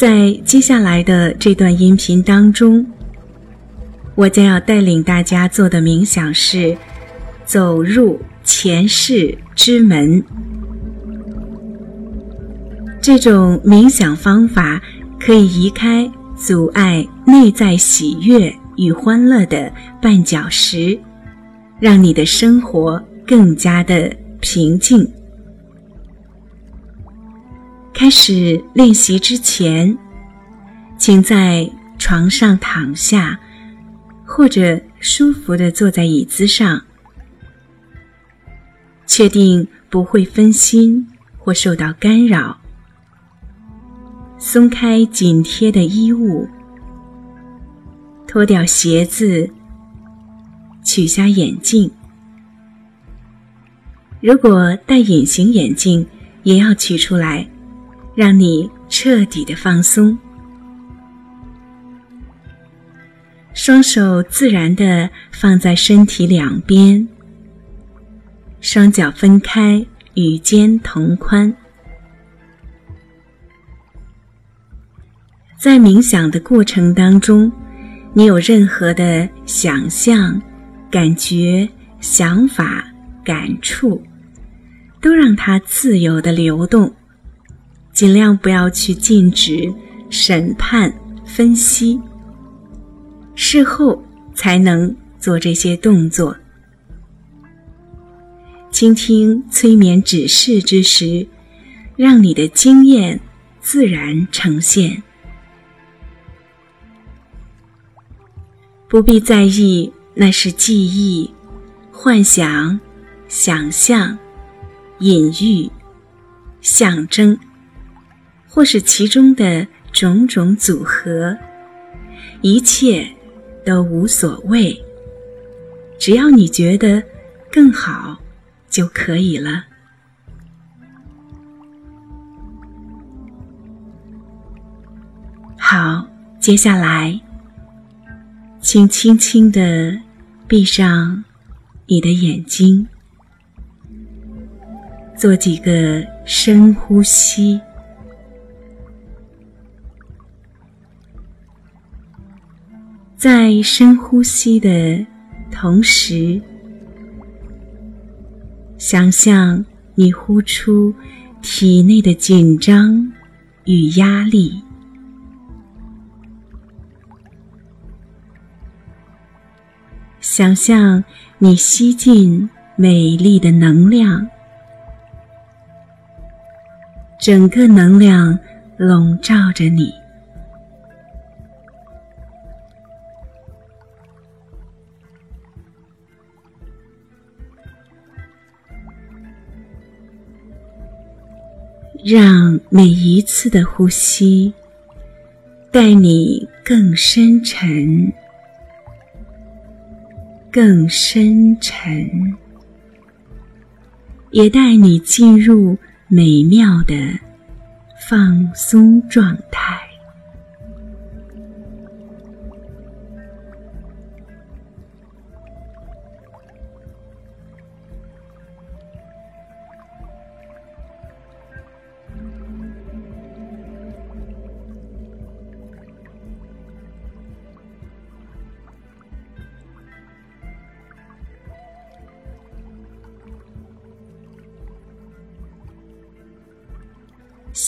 在接下来的这段音频当中，我将要带领大家做的冥想是走入前世之门。这种冥想方法可以移开阻碍内在喜悦与欢乐的绊脚石，让你的生活更加的平静。开始练习之前，请在床上躺下，或者舒服的坐在椅子上，确定不会分心或受到干扰。松开紧贴的衣物，脱掉鞋子，取下眼镜。如果戴隐形眼镜，也要取出来，让你彻底的放松。双手自然的放在身体两边，双脚分开，与肩同宽。在冥想的过程当中，你有任何的想象、感觉、想法、感触，都让它自由的流动，尽量不要去禁止、审判、分析。事后才能做这些动作。倾听催眠指示之时，让你的经验自然呈现。不必在意那是记忆、幻想、想象、隐喻、象征，或是其中的种种组合，一切都无所谓。只要你觉得更好就可以了。好，接下来。请轻轻的闭上你的眼睛，做几个深呼吸。在深呼吸的同时，想象你呼出体内的紧张与压力。想象你吸进美丽的能量，整个能量笼罩着你，让每一次的呼吸带你更深沉。更深沉，也带你进入美妙的放松状态。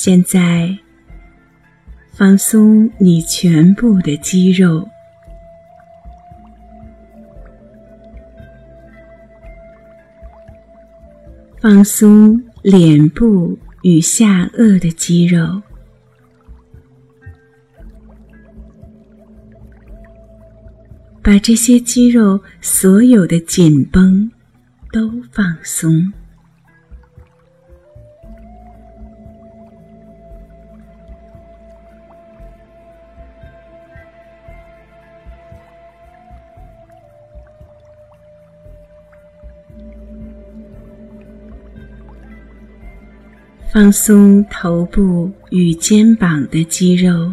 现在，放松你全部的肌肉，放松脸部与下颚的肌肉，把这些肌肉所有的紧绷都放松。放松头部与肩膀的肌肉，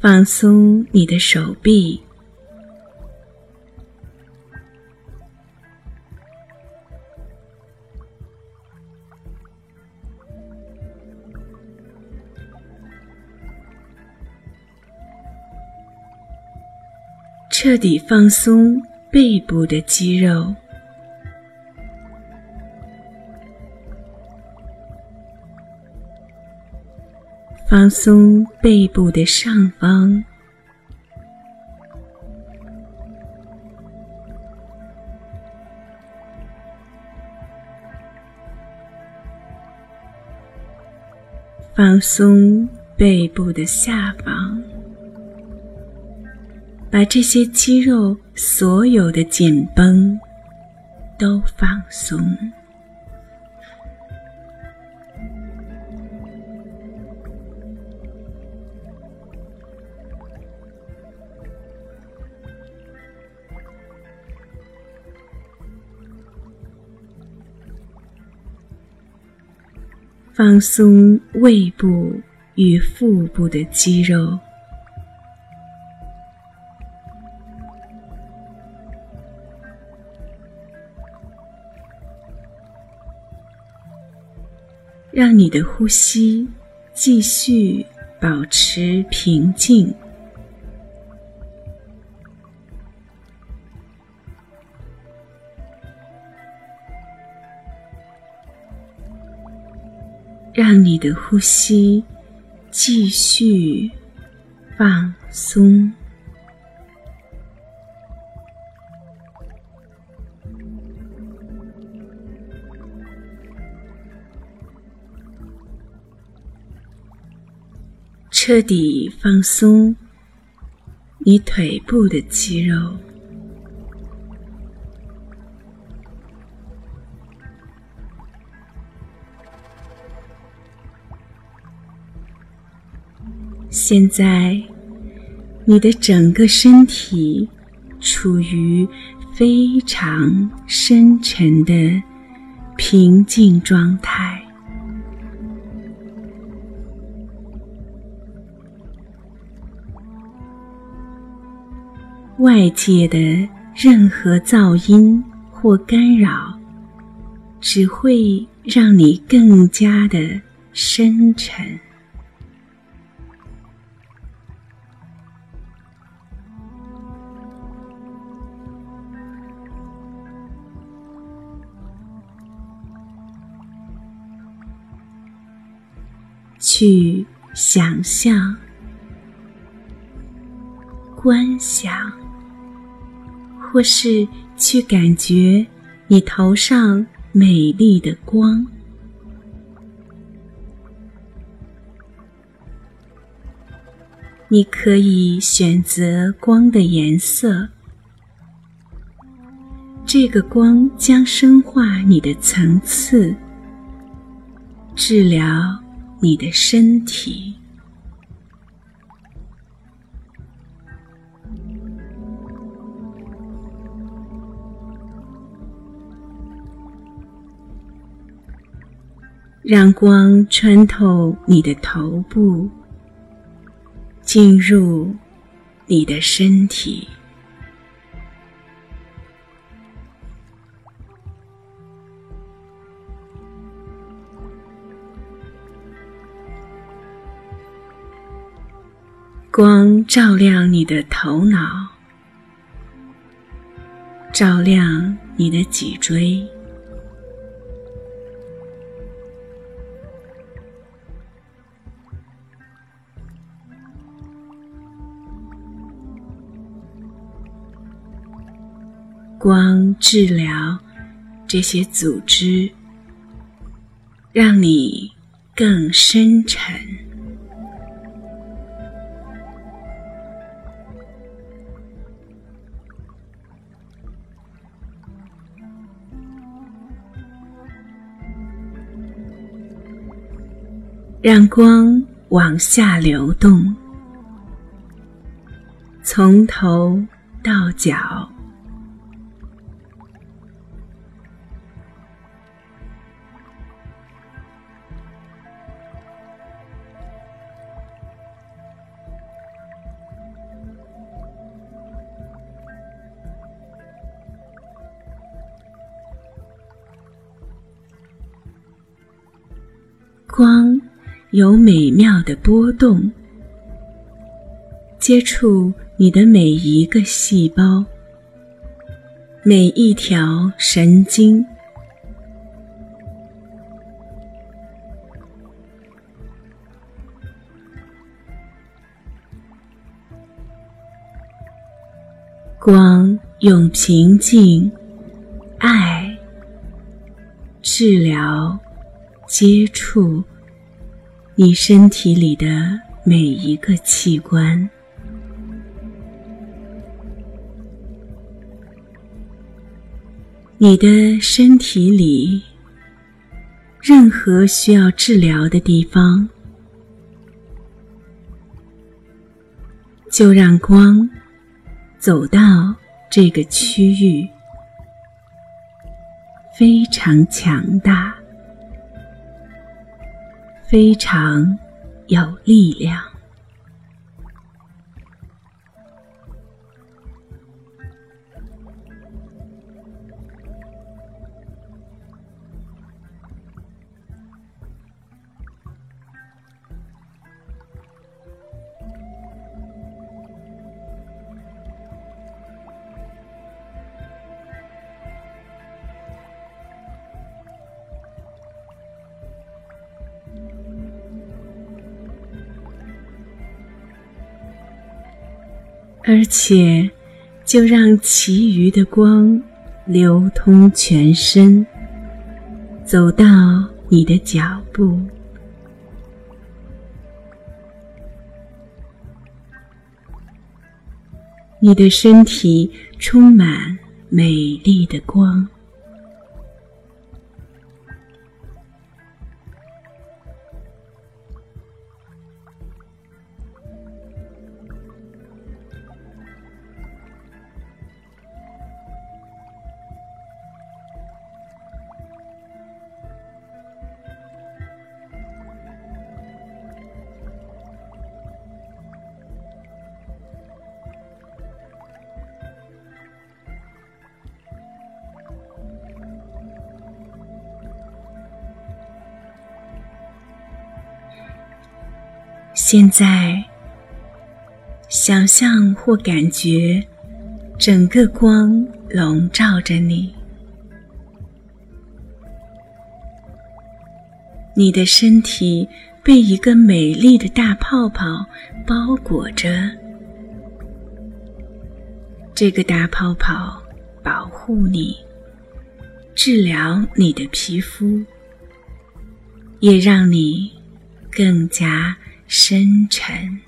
放松你的手臂，彻底放松背部的肌肉。放松背部的上方，放松背部的下方，把这些肌肉所有的紧绷都放松。放松胃部与腹部的肌肉，让你的呼吸继续保持平静。让你的呼吸继续放松，彻底放松你腿部的肌肉。现在，你的整个身体处于非常深沉的平静状态，外界的任何噪音或干扰，只会让你更加的深沉。去想象、观想，或是去感觉你头上美丽的光。你可以选择光的颜色，这个光将深化你的层次，治疗。你的身体，让光穿透你的头部，进入你的身体。光照亮你的头脑，照亮你的脊椎，光治疗这些组织，让你更深沉。让光往下流动，从头到脚，光有美妙的波动，接触你的每一个细胞，每一条神经。光用平静、爱治疗、接触你身体里的每一个器官。你的身体里任何需要治疗的地方，就让光。走到这个区域，非常强大，非常有力量。而且，就让其余的光流通全身，走到你的脚步。你的身体充满美丽的光。现在，想象或感觉整个光笼罩着你，你的身体被一个美丽的大泡泡包裹着。这个大泡泡保护你，治疗你的皮肤，也让你更加。深沉。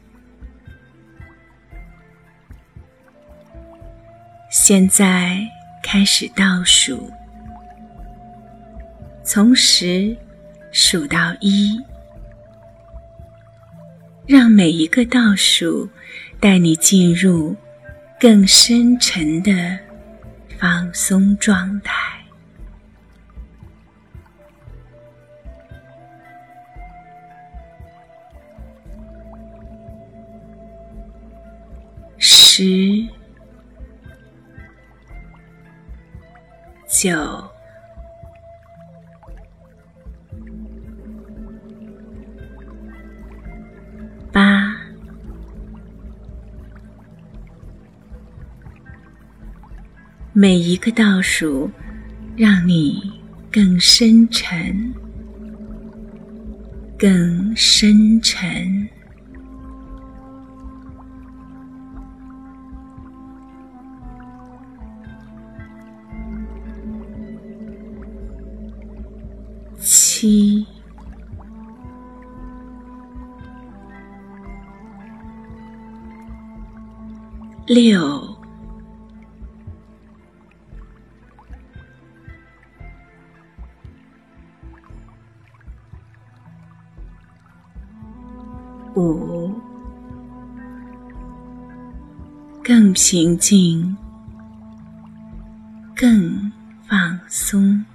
现在开始倒数，从十数到一，让每一个倒数带你进入更深沉的放松状态。十、九、八、每一个倒数，让你更深沉、更深沉。七、六、五，更平静，更放松。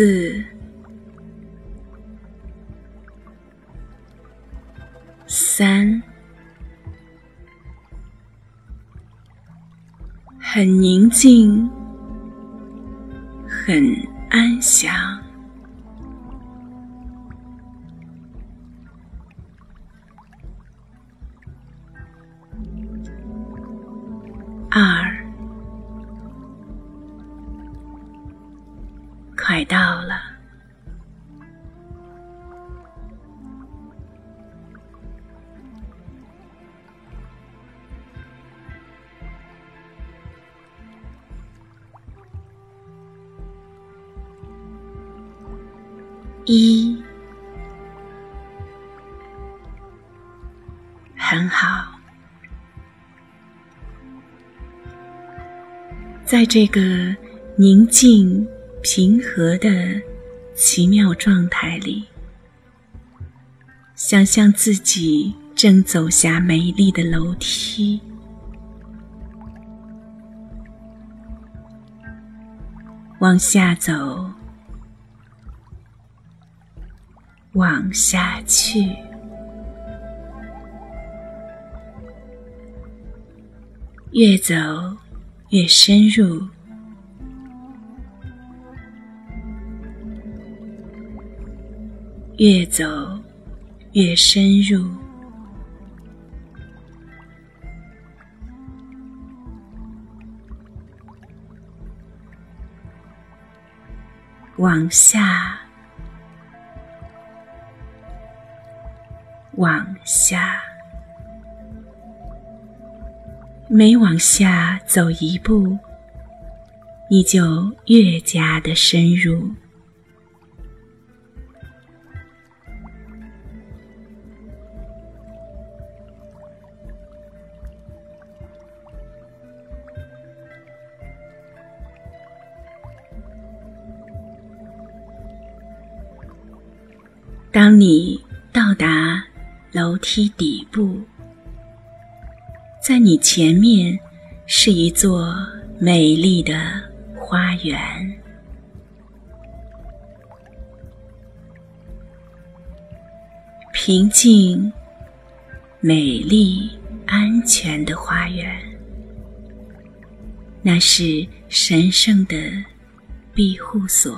四三。很宁静很安详。在这个宁静、平和的奇妙状态里，想象自己正走下美丽的楼梯，往下走，往下去，越走。越深入，越走越深入，往下，往下。每往下走一步，你就越加的深入。当你到达楼梯底部。你前面是一座美丽的花园，平静、美丽、安全的花园，那是神圣的庇护所。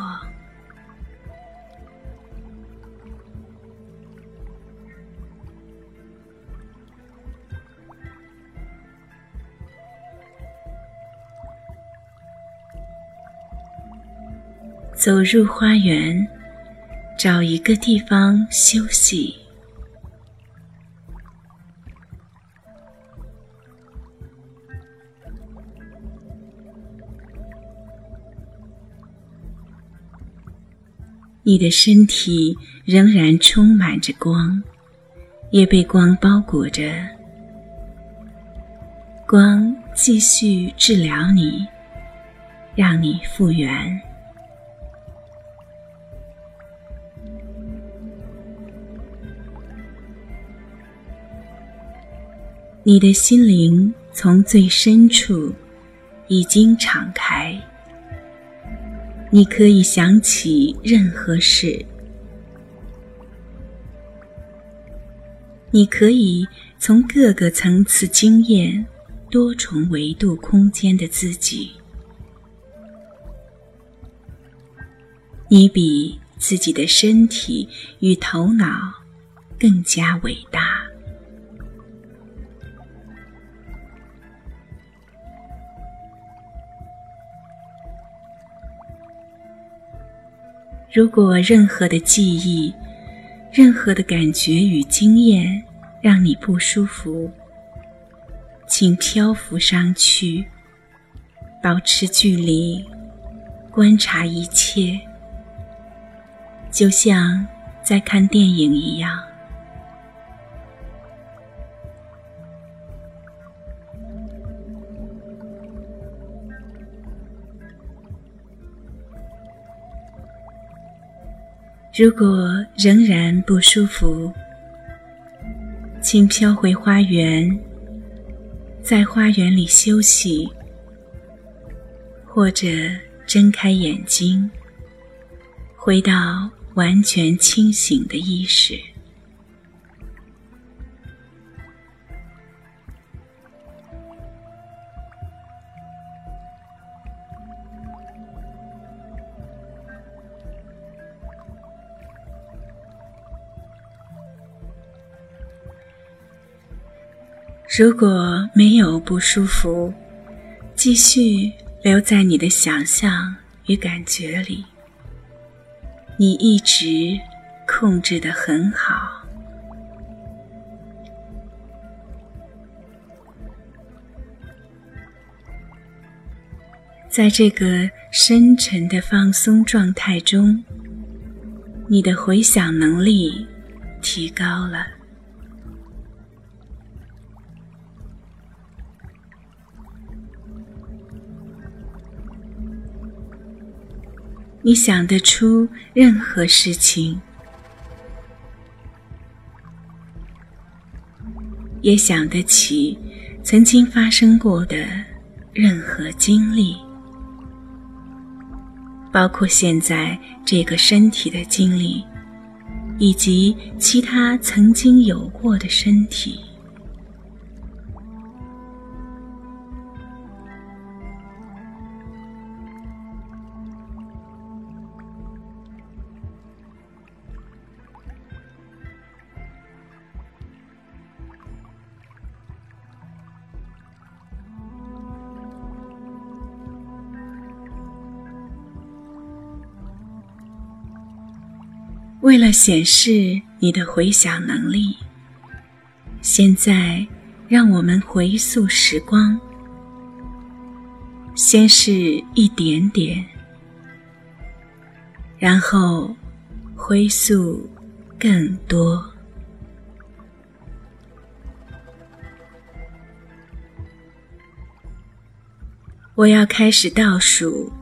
走入花园，找一个地方休息。你的身体仍然充满着光，也被光包裹着。光继续治疗你，让你复原。你的心灵从最深处已经敞开，你可以想起任何事，你可以从各个层次经验多重维度空间的自己，你比自己的身体与头脑更加伟大。如果任何的记忆、任何的感觉与经验让你不舒服，请漂浮上去，保持距离，观察一切，就像在看电影一样。如果仍然不舒服，请飘回花园，在花园里休息，或者睁开眼睛，回到完全清醒的意识。如果没有不舒服，继续留在你的想象与感觉里。你一直控制的很好。在这个深沉的放松状态中，你的回想能力提高了。你想得出任何事情，也想得起曾经发生过的任何经历，包括现在这个身体的经历，以及其他曾经有过的身体。为了显示你的回想能力，现在让我们回溯时光，先是一点点，然后回溯更多。我要开始倒数，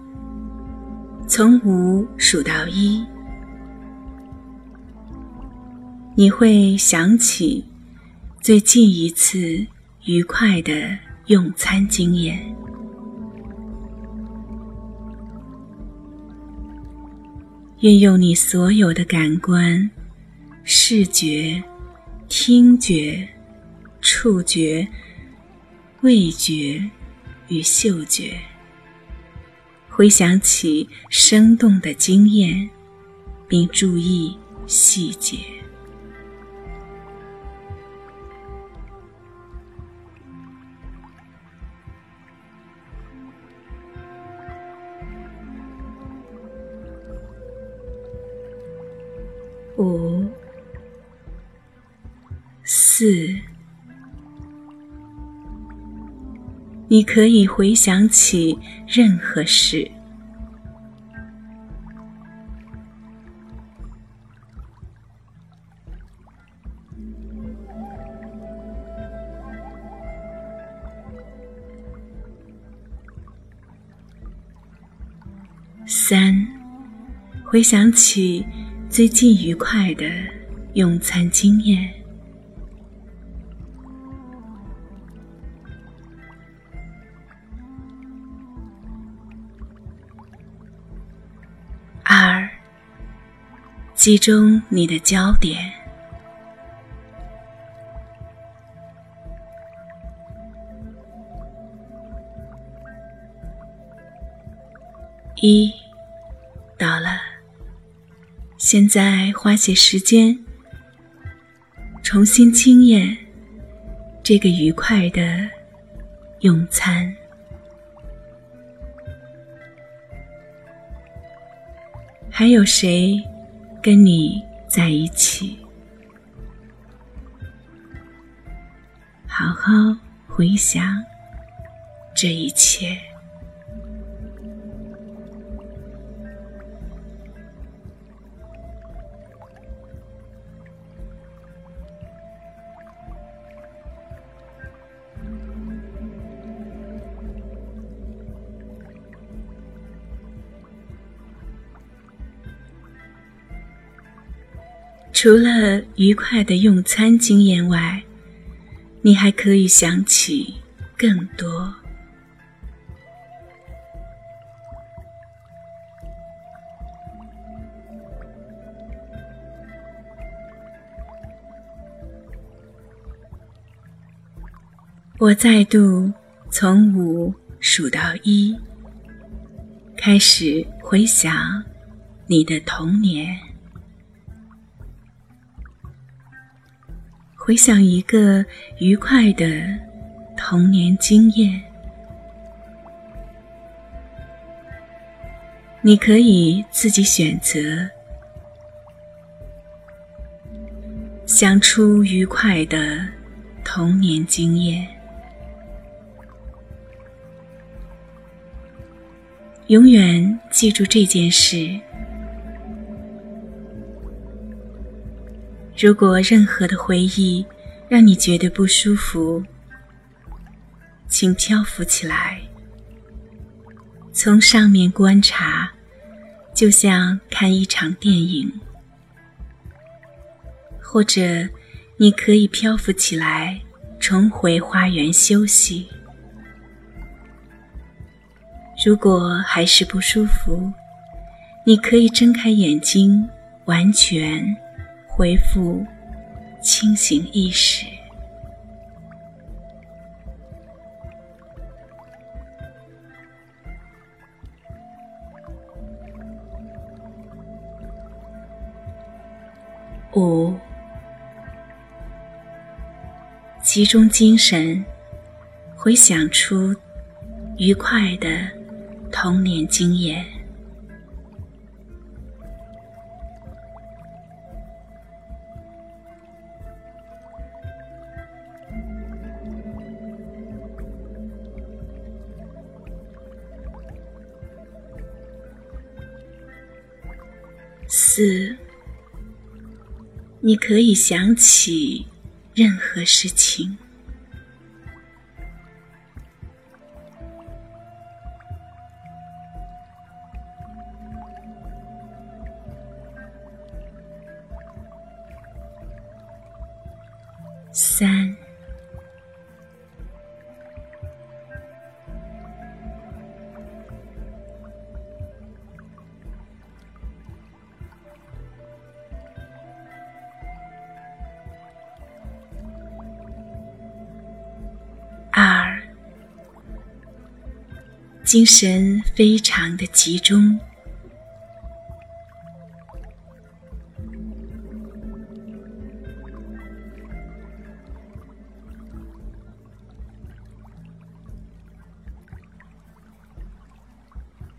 从五数到一。你会想起最近一次愉快的用餐经验，运用你所有的感官——视觉、听觉、触觉、味觉与嗅觉，回想起生动的经验，并注意细节。四，你可以回想起任何事。三，回想起。最近愉快的用餐经验。集中你的焦点。一，到了。现在花些时间，重新经验这个愉快的用餐。还有谁跟你在一起？好好回想这一切。除了愉快的用餐经验外，你还可以想起更多。我再度从五数到一，开始回想你的童年。回想一个愉快的童年经验。你可以自己选择，想出愉快的童年经验。永远记住这件事。如果任何的回忆让你觉得不舒服，请漂浮起来。从上面观察，就像看一场电影；或者，你可以漂浮起来，重回花园休息。如果还是不舒服，你可以睁开眼睛，完全恢复清醒意识。五，集中精神，回想出愉快的童年经验。你可以想起任何事情。精神非常的集中。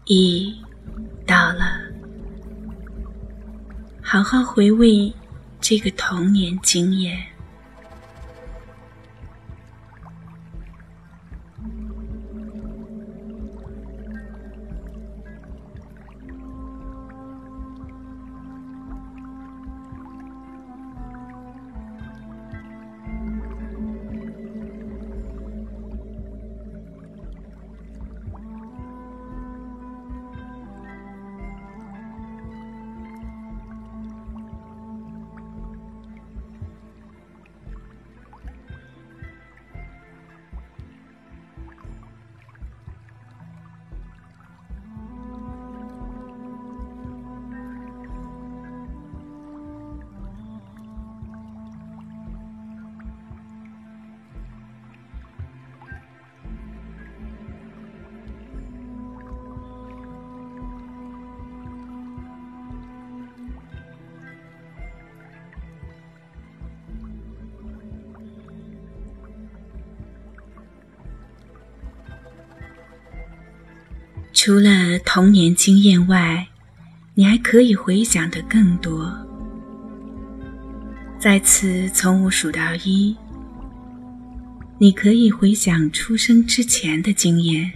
一到了，好好回味这个童年经验。除了童年经验外，你还可以回想的更多。再次从五数到一，你可以回想出生之前的经验，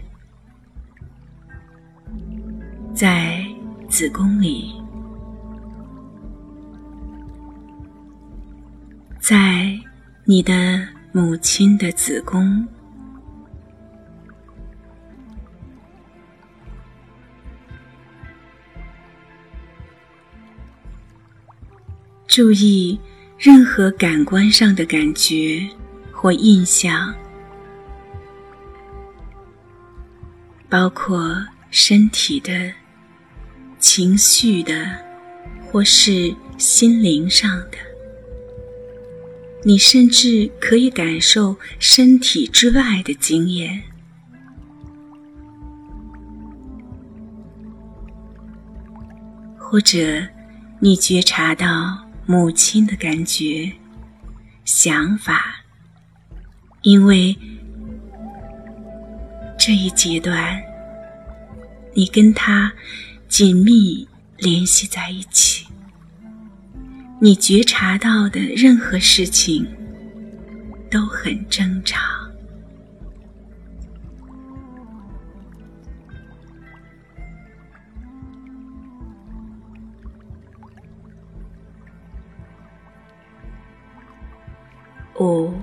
在子宫里，在你的母亲的子宫。注意任何感官上的感觉或印象，包括身体的、情绪的，或是心灵上的。你甚至可以感受身体之外的经验，或者你觉察到。母亲的感觉，想法，因为这一阶段，你跟他紧密联系在一起，你觉察到的任何事情都很正常。五，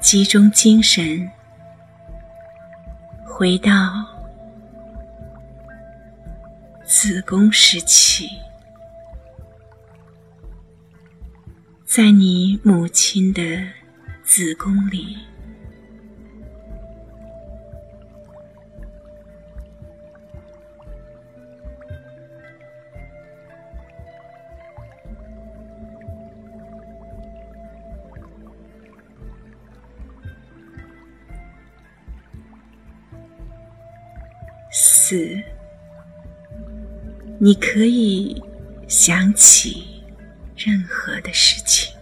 集中精神，回到子宫时期，在你母亲的子宫里。四，你可以想起任何的事情。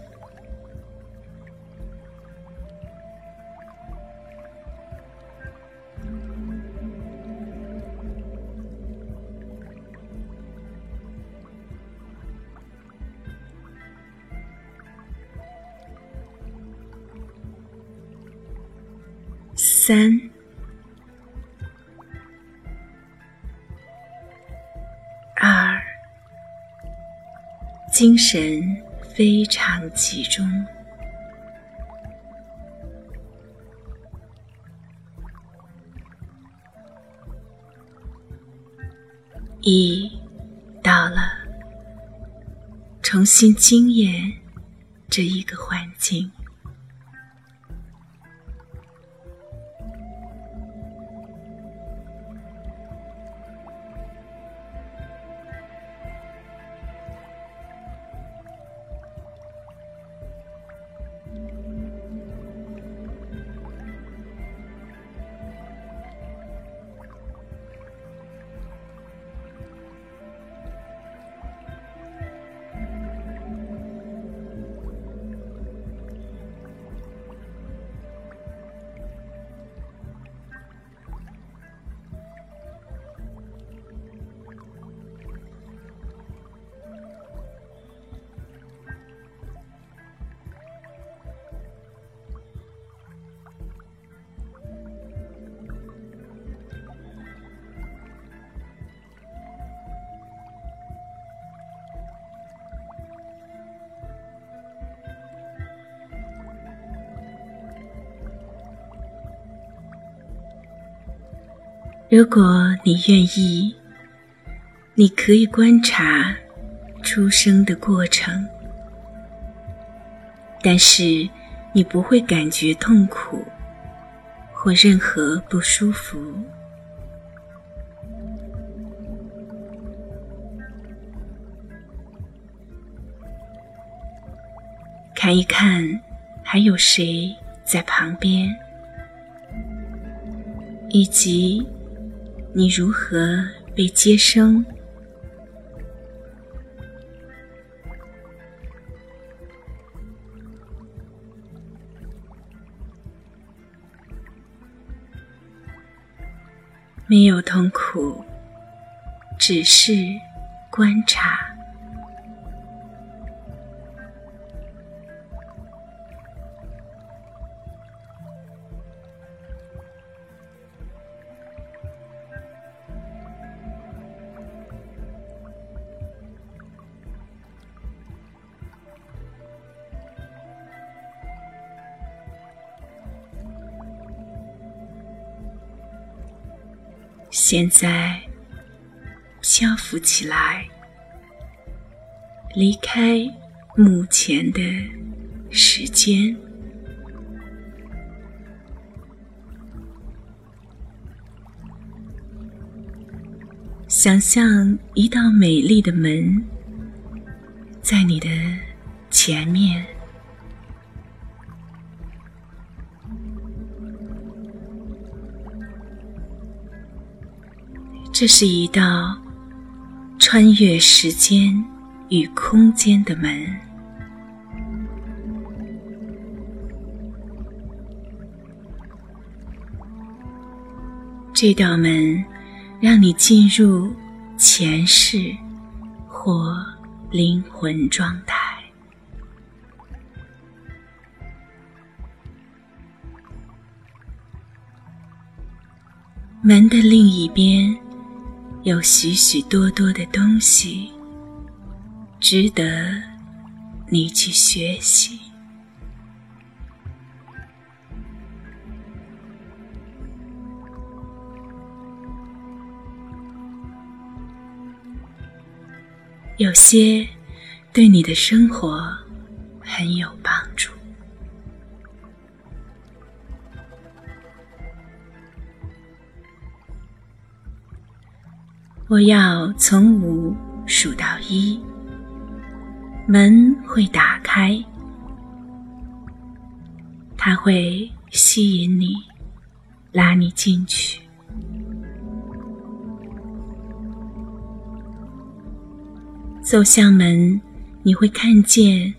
精神非常集中。一到了，重新经验这一个环境。如果你愿意，你可以观察出生的过程，但是你不会感觉痛苦或任何不舒服。看一看，还有谁在旁边，以及。你如何被接生？没有痛苦，只是观察。现在，漂浮起来，离开目前的时间，想象一道美丽的门在你的前面。这是一道穿越时间与空间的门。这道门让你进入前世或灵魂状态。门的另一边有许许多多的东西，值得你去学习。有些对你的生活很有帮助。我要从五数到一，门会打开，它会吸引你，拉你进去。走向门，你会看见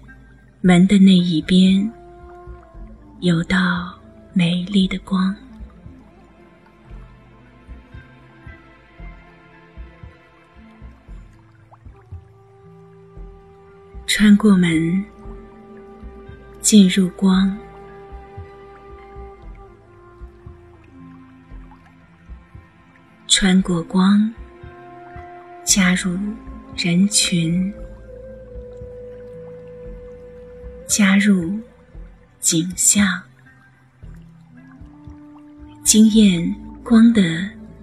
门的那一边有道美丽的光，穿过门，进入光，穿过光，加入。人群，加入景象，惊艳光的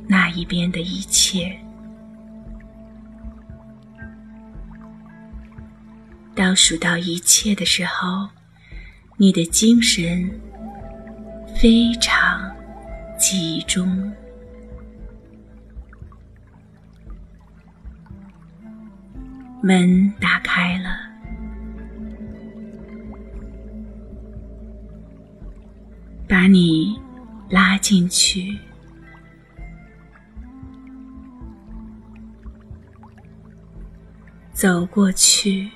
那一边的一切。倒数到一切的时候，你的精神非常集中。门打开了，把你拉进去，走过去，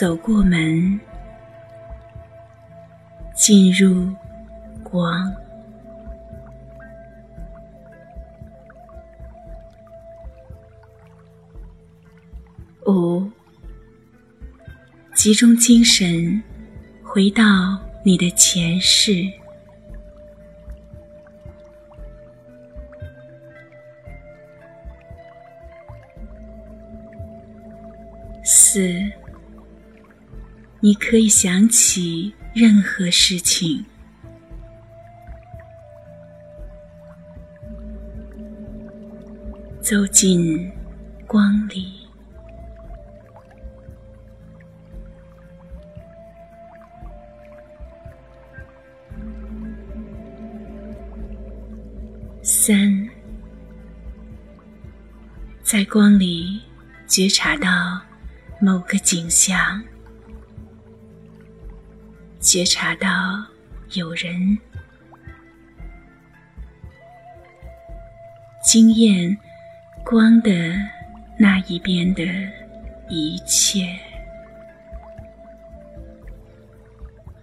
走过门，进入光。五，集中精神，回到你的前世。你可以想起任何事情，走进光里。三，在光里觉察到某个景象，觉察到有人惊艳光的那一边的一切。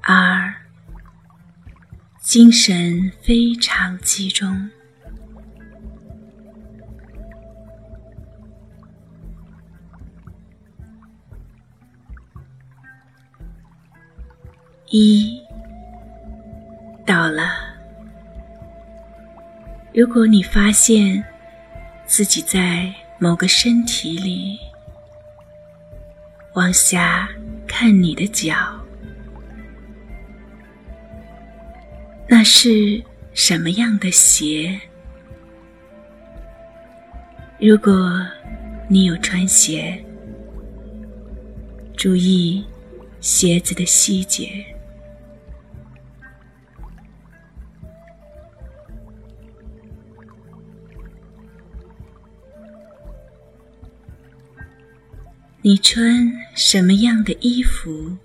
二，精神非常集中。一到了，如果你发现自己在某个身体里，往下看你的脚，那是什么样的鞋？如果你有穿鞋，注意鞋子的细节。你穿什么样的衣服？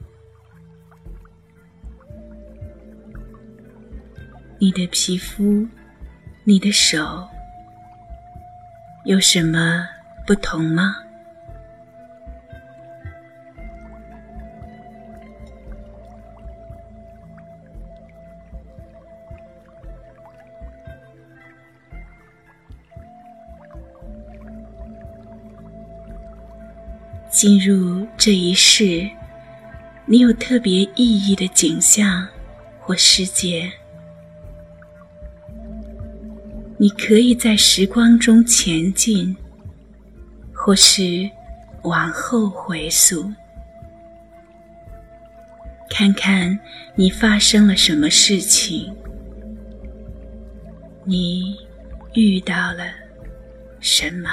你的皮肤，你的手，有什么不同吗？进入这一世，你有特别意义的景象或世界，你可以在时光中前进，或是往后回溯，看看你发生了什么事情，你遇到了什么。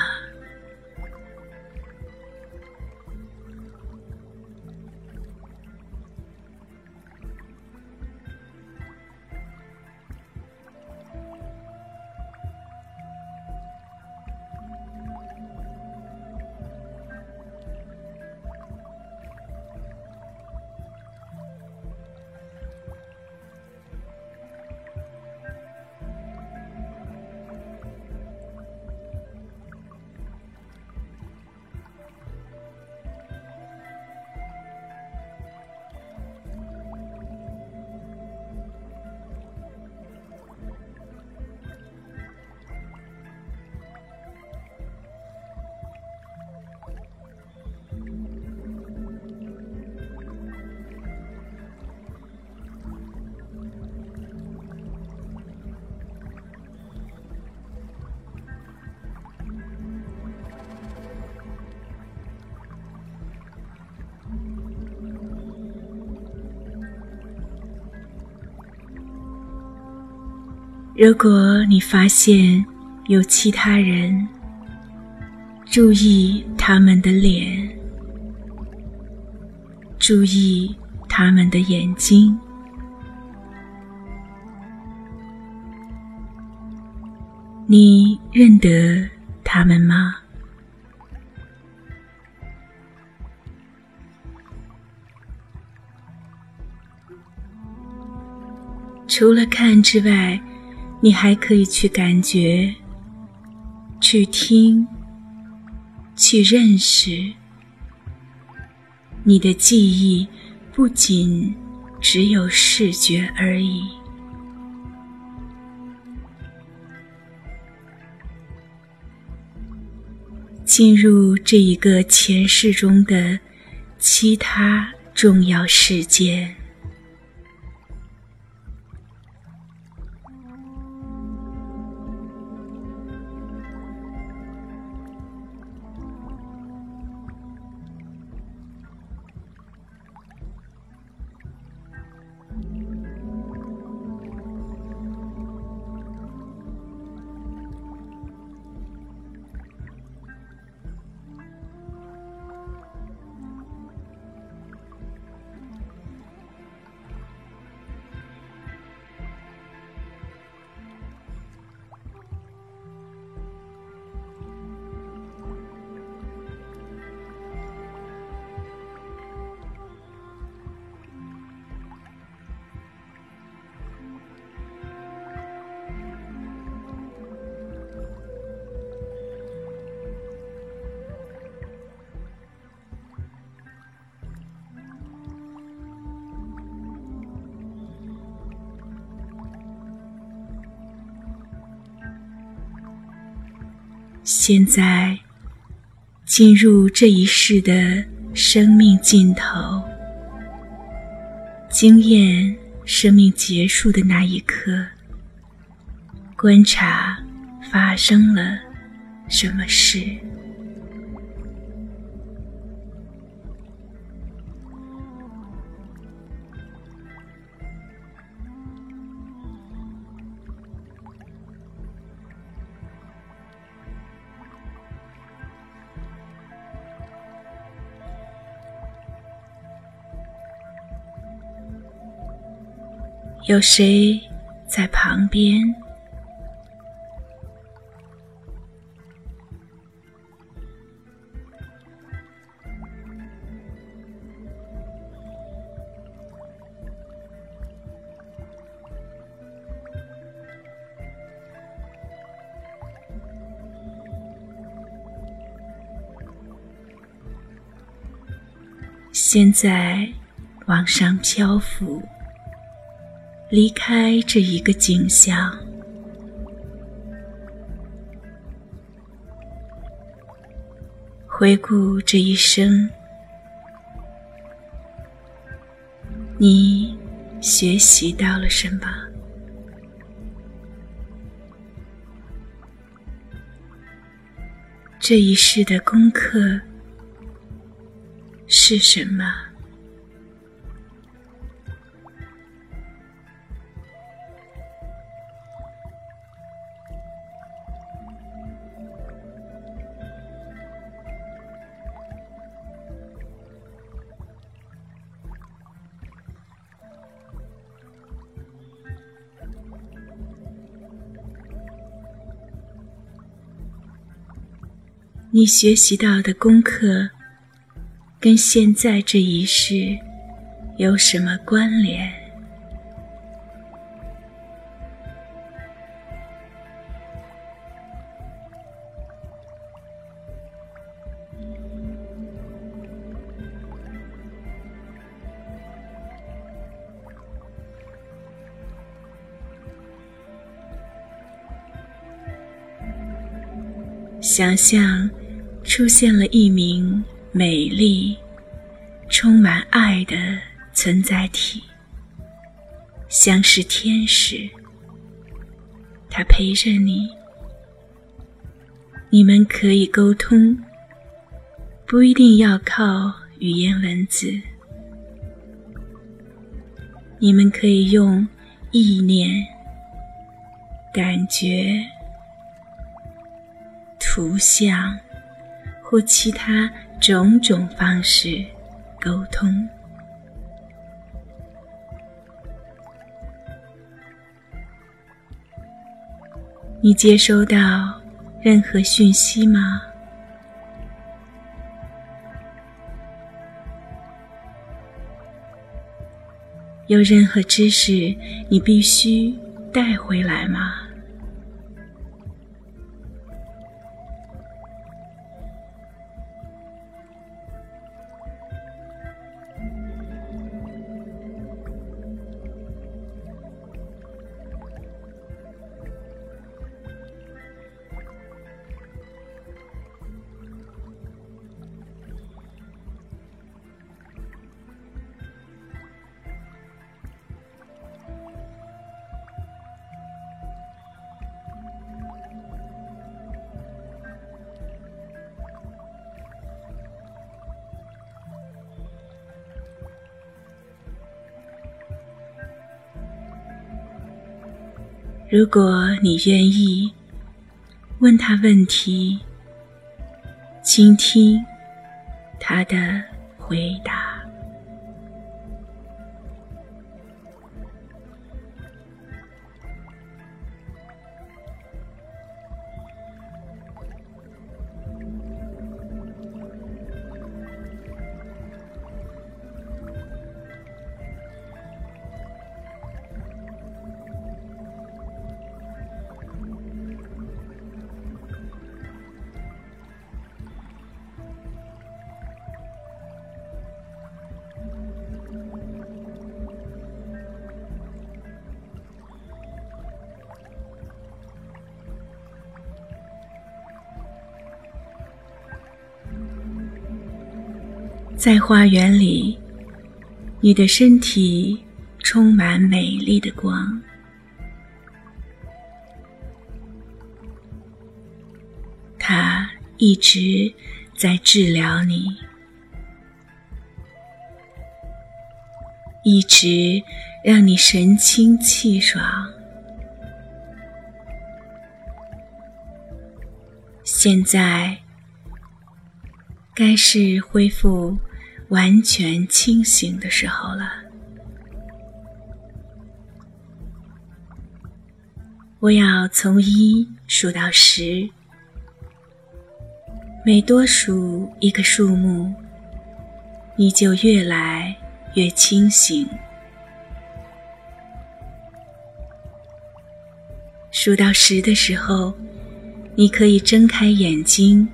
如果你发现有其他人，注意他们的脸，注意他们的眼睛，你认得他们吗？除了看之外。你还可以去感觉，去听，去认识。你的记忆不仅只有视觉而已。进入这一个前世中的其他重要事件。现在，进入这一世的生命尽头，经验生命结束的那一刻，观察发生了什么事。有谁在旁边？现在往上漂浮。离开这一个景象。回顾这一生你学习到了什么？这一世的功课是什么？你学习到的功课，跟现在这一世有什么关联？想象。出现了一名美丽、充满爱的存在体，像是天使。他陪着你，你们可以沟通，不一定要靠语言文字，你们可以用意念、感觉、图像。或其他种种方式沟通。你接收到任何讯息吗？有任何知识你必须带回来吗？如果你愿意，问他问题，倾听他的回答。在花园里，你的身体充满美丽的光，它一直在治疗你，一直让你神清气爽。现在该是恢复。完全清醒的时候了。我要从一数到十，每多数一个数目，你就越来越清醒。数到十的时候，你可以睁开眼睛，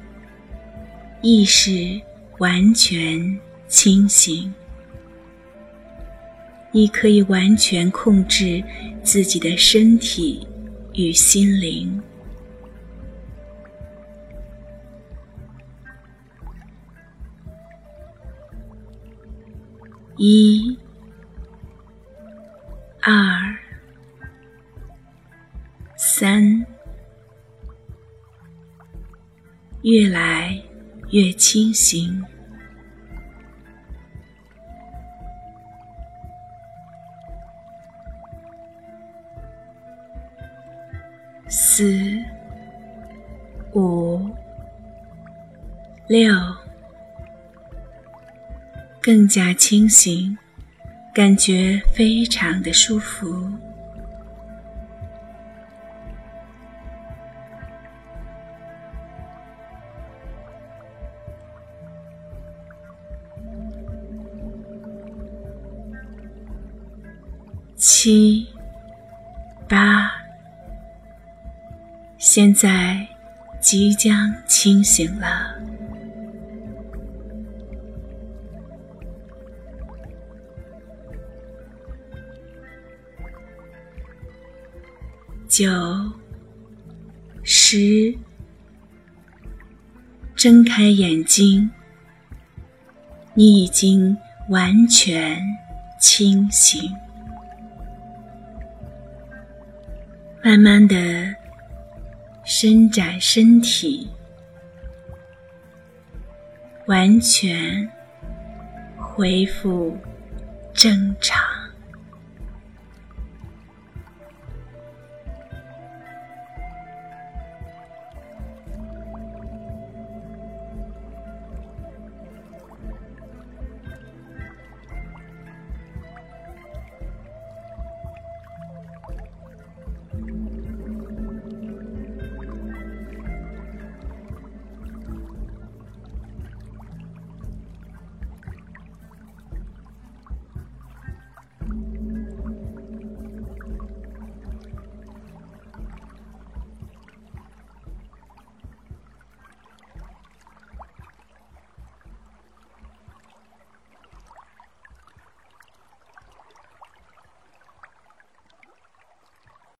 意识完全。清醒，你可以完全控制自己的身体与心灵。一、二、三，越来越清醒。四、五、六，更加清醒，感觉非常的舒服。七、八。现在即将清醒了，九、十，睁开眼睛，你已经完全清醒，慢慢的。伸展身体，完全恢复正常。